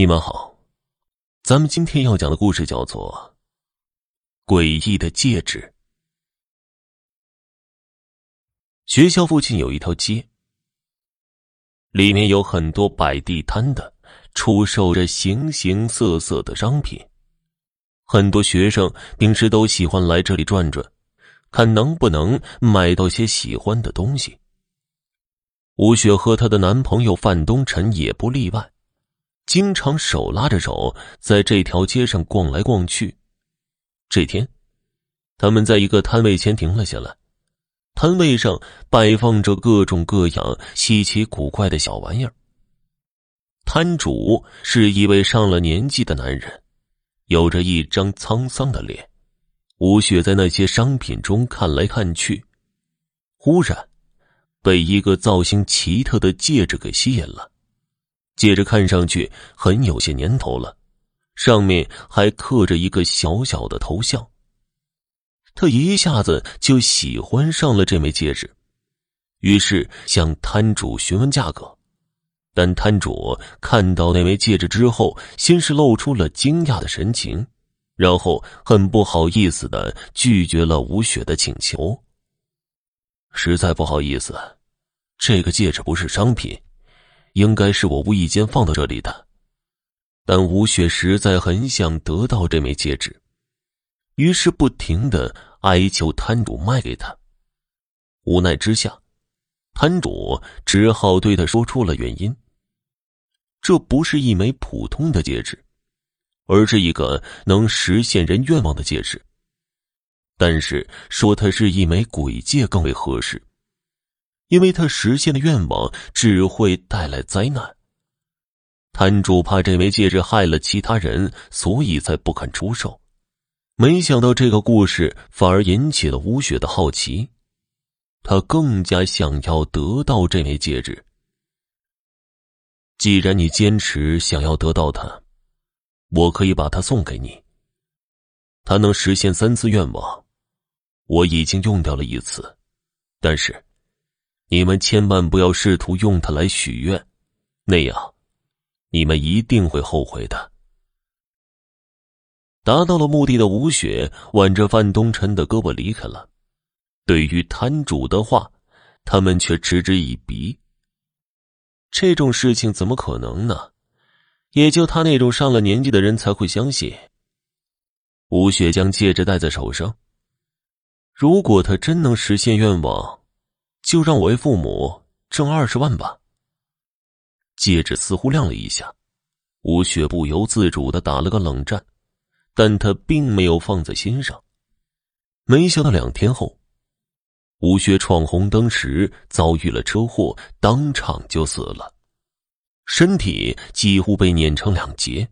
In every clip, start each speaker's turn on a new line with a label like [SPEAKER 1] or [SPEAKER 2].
[SPEAKER 1] 你们好，咱们今天要讲的故事叫做《诡异的戒指》。学校附近有一条街，里面有很多摆地摊的，出售着形形色色的商品。很多学生平时都喜欢来这里转转，看能不能买到些喜欢的东西。吴雪和她的男朋友范东辰也不例外。经常手拉着手在这条街上逛来逛去。这天，他们在一个摊位前停了下来。摊位上摆放着各种各样稀奇古怪的小玩意儿。摊主是一位上了年纪的男人，有着一张沧桑的脸。吴雪在那些商品中看来看去，忽然被一个造型奇特的戒指给吸引了。戒指看上去很有些年头了，上面还刻着一个小小的头像。他一下子就喜欢上了这枚戒指，于是向摊主询问价格。但摊主看到那枚戒指之后，先是露出了惊讶的神情，然后很不好意思的拒绝了吴雪的请求。实在不好意思，这个戒指不是商品。应该是我无意间放到这里的，但吴雪实在很想得到这枚戒指，于是不停的哀求摊主卖给他。无奈之下，摊主只好对他说出了原因：这不是一枚普通的戒指，而是一个能实现人愿望的戒指。但是说它是一枚鬼戒更为合适。因为他实现的愿望只会带来灾难。摊主怕这枚戒指害了其他人，所以才不肯出售。没想到这个故事反而引起了吴雪的好奇，他更加想要得到这枚戒指。既然你坚持想要得到它，我可以把它送给你。它能实现三次愿望，我已经用掉了一次，但是。你们千万不要试图用它来许愿，那样，你们一定会后悔的。达到了目的的吴雪挽着范东辰的胳膊离开了。对于摊主的话，他们却嗤之以鼻。这种事情怎么可能呢？也就他那种上了年纪的人才会相信。吴雪将戒指戴在手上，如果他真能实现愿望。就让我为父母挣二十万吧。戒指似乎亮了一下，吴雪不由自主的打了个冷战，但他并没有放在心上。没想到两天后，吴雪闯红灯时遭遇了车祸，当场就死了，身体几乎被碾成两截，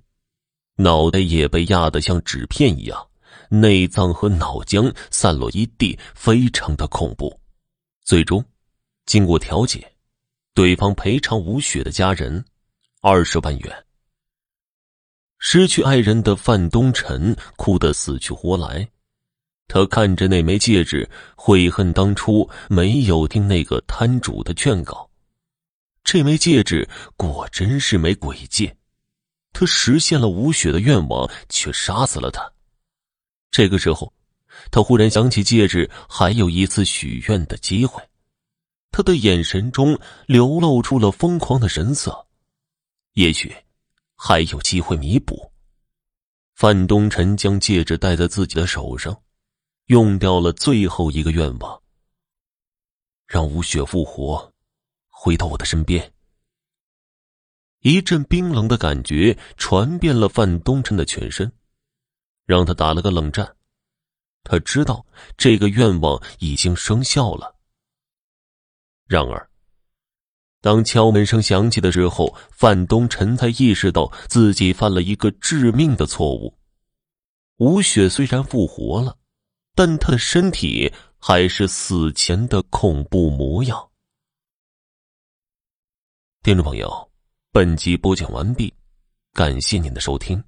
[SPEAKER 1] 脑袋也被压得像纸片一样，内脏和脑浆散落一地，非常的恐怖。最终，经过调解，对方赔偿吴雪的家人二十万元。失去爱人的范东辰哭得死去活来，他看着那枚戒指，悔恨当初没有听那个摊主的劝告。这枚戒指果真是枚鬼戒，他实现了吴雪的愿望，却杀死了他。这个时候。他忽然想起戒指还有一次许愿的机会，他的眼神中流露出了疯狂的神色，也许还有机会弥补。范东辰将戒指戴在自己的手上，用掉了最后一个愿望，让吴雪复活，回到我的身边。一阵冰冷的感觉传遍了范东辰的全身，让他打了个冷战。他知道这个愿望已经生效了。然而，当敲门声响起的时候，范东辰才意识到自己犯了一个致命的错误。吴雪虽然复活了，但她的身体还是死前的恐怖模样。听众朋友，本集播讲完毕，感谢您的收听。